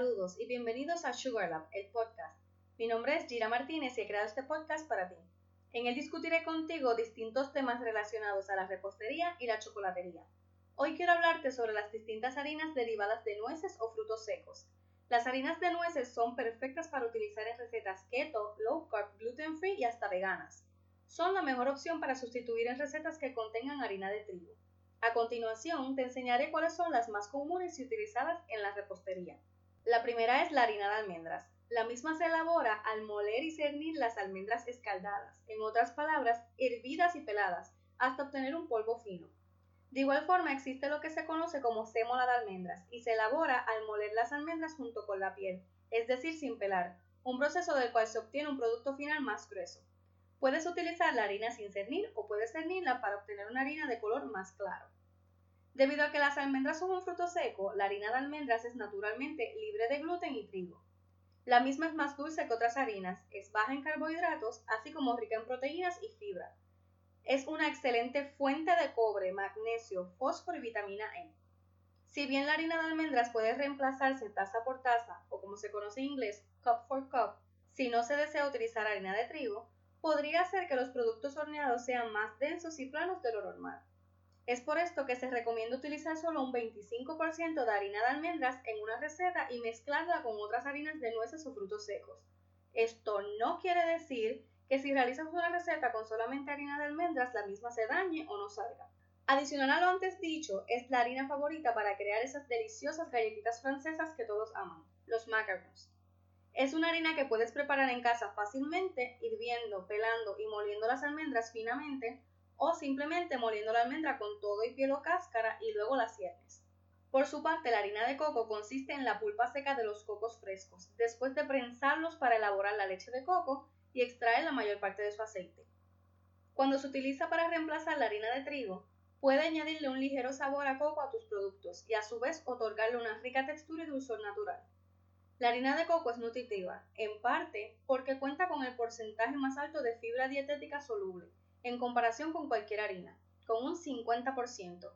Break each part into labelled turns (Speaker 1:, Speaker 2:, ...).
Speaker 1: Saludos y bienvenidos a Sugar Lab, el podcast. Mi nombre es Gira Martínez y he creado este podcast para ti. En él discutiré contigo distintos temas relacionados a la repostería y la chocolatería. Hoy quiero hablarte sobre las distintas harinas derivadas de nueces o frutos secos. Las harinas de nueces son perfectas para utilizar en recetas keto, low carb, gluten free y hasta veganas. Son la mejor opción para sustituir en recetas que contengan harina de trigo. A continuación, te enseñaré cuáles son las más comunes y utilizadas en la repostería. La primera es la harina de almendras. La misma se elabora al moler y cernir las almendras escaldadas, en otras palabras, hervidas y peladas, hasta obtener un polvo fino. De igual forma existe lo que se conoce como sémola de almendras y se elabora al moler las almendras junto con la piel, es decir, sin pelar, un proceso del cual se obtiene un producto final más grueso. Puedes utilizar la harina sin cernir o puedes cernirla para obtener una harina de color más claro. Debido a que las almendras son un fruto seco, la harina de almendras es naturalmente libre de gluten y trigo. La misma es más dulce que otras harinas, es baja en carbohidratos, así como rica en proteínas y fibra. Es una excelente fuente de cobre, magnesio, fósforo y vitamina E. Si bien la harina de almendras puede reemplazarse taza por taza, o como se conoce en inglés, cup for cup, si no se desea utilizar harina de trigo, podría ser que los productos horneados sean más densos y planos de lo normal. Es por esto que se recomienda utilizar solo un 25% de harina de almendras en una receta y mezclarla con otras harinas de nueces o frutos secos. Esto no quiere decir que si realizas una receta con solamente harina de almendras la misma se dañe o no salga. Adicional a lo antes dicho, es la harina favorita para crear esas deliciosas galletitas francesas que todos aman, los macarons. Es una harina que puedes preparar en casa fácilmente, hirviendo, pelando y moliendo las almendras finamente o simplemente moliendo la almendra con todo y piel o cáscara y luego las ciernes. Por su parte, la harina de coco consiste en la pulpa seca de los cocos frescos, después de prensarlos para elaborar la leche de coco y extraer la mayor parte de su aceite. Cuando se utiliza para reemplazar la harina de trigo, puede añadirle un ligero sabor a coco a tus productos y a su vez otorgarle una rica textura y dulzor natural. La harina de coco es nutritiva, en parte porque cuenta con el porcentaje más alto de fibra dietética soluble, en comparación con cualquier harina, con un 50%.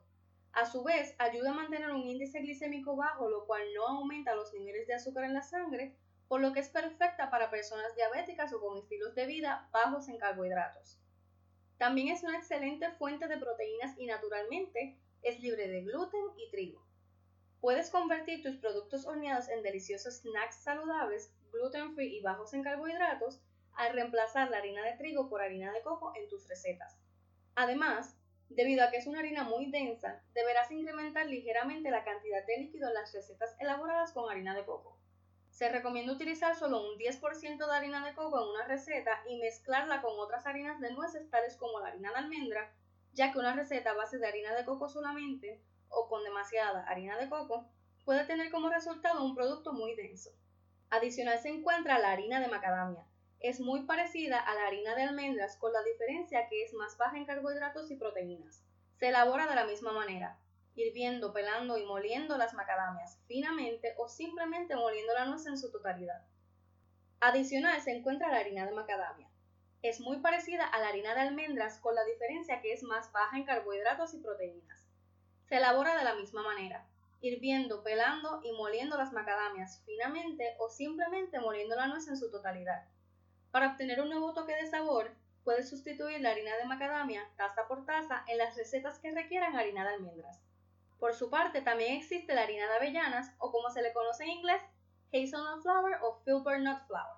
Speaker 1: A su vez, ayuda a mantener un índice glicémico bajo, lo cual no aumenta los niveles de azúcar en la sangre, por lo que es perfecta para personas diabéticas o con estilos de vida bajos en carbohidratos. También es una excelente fuente de proteínas y naturalmente es libre de gluten y trigo. Puedes convertir tus productos horneados en deliciosos snacks saludables, gluten free y bajos en carbohidratos al reemplazar la harina de trigo por harina de coco en tus recetas. Además, debido a que es una harina muy densa, deberás incrementar ligeramente la cantidad de líquido en las recetas elaboradas con harina de coco. Se recomienda utilizar solo un 10% de harina de coco en una receta y mezclarla con otras harinas de nueces tales como la harina de almendra, ya que una receta a base de harina de coco solamente o con demasiada harina de coco puede tener como resultado un producto muy denso. Adicional se encuentra la harina de macadamia, es muy parecida a la harina de almendras con la diferencia que es más baja en carbohidratos y proteínas. Se elabora de la misma manera, hirviendo, pelando y moliendo las macadamias finamente o simplemente moliendo la nuez en su totalidad. Adicional se encuentra la harina de macadamia. Es muy parecida a la harina de almendras con la diferencia que es más baja en carbohidratos y proteínas. Se elabora de la misma manera, hirviendo, pelando y moliendo las macadamias finamente o simplemente moliendo la nuez en su totalidad. Para obtener un nuevo toque de sabor, puedes sustituir la harina de macadamia taza por taza en las recetas que requieran harina de almendras. Por su parte, también existe la harina de avellanas, o como se le conoce en inglés, hazelnut flour o filbert nut flour.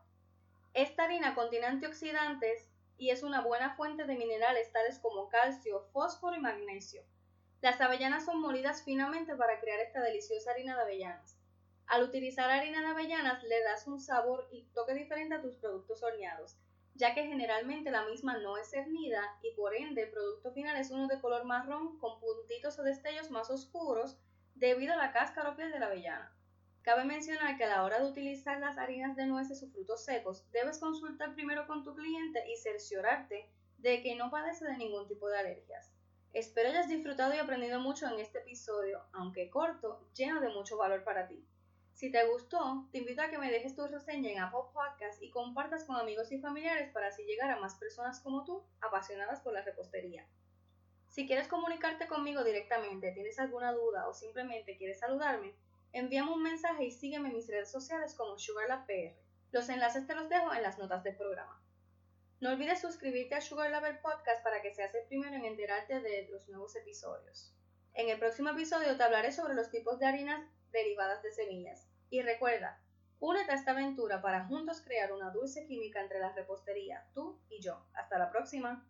Speaker 1: Esta harina contiene antioxidantes y es una buena fuente de minerales tales como calcio, fósforo y magnesio. Las avellanas son molidas finamente para crear esta deliciosa harina de avellanas. Al utilizar harina de avellanas le das un sabor y toque diferente a tus productos horneados, ya que generalmente la misma no es cernida y por ende el producto final es uno de color marrón con puntitos o destellos más oscuros debido a la cáscara o piel de la avellana. Cabe mencionar que a la hora de utilizar las harinas de nueces o frutos secos, debes consultar primero con tu cliente y cerciorarte de que no padece de ningún tipo de alergias. Espero hayas disfrutado y aprendido mucho en este episodio, aunque corto, lleno de mucho valor para ti. Si te gustó, te invito a que me dejes tu reseña en Apple Podcast y compartas con amigos y familiares para así llegar a más personas como tú, apasionadas por la repostería. Si quieres comunicarte conmigo directamente, tienes alguna duda o simplemente quieres saludarme, envíame un mensaje y sígueme en mis redes sociales como SugarLabPR. Los enlaces te los dejo en las notas del programa. No olvides suscribirte a Sugar Lover Podcast para que seas el primero en enterarte de los nuevos episodios. En el próximo episodio te hablaré sobre los tipos de harinas derivadas de semillas. Y recuerda, únete a esta aventura para juntos crear una dulce química entre la repostería, tú y yo. Hasta la próxima.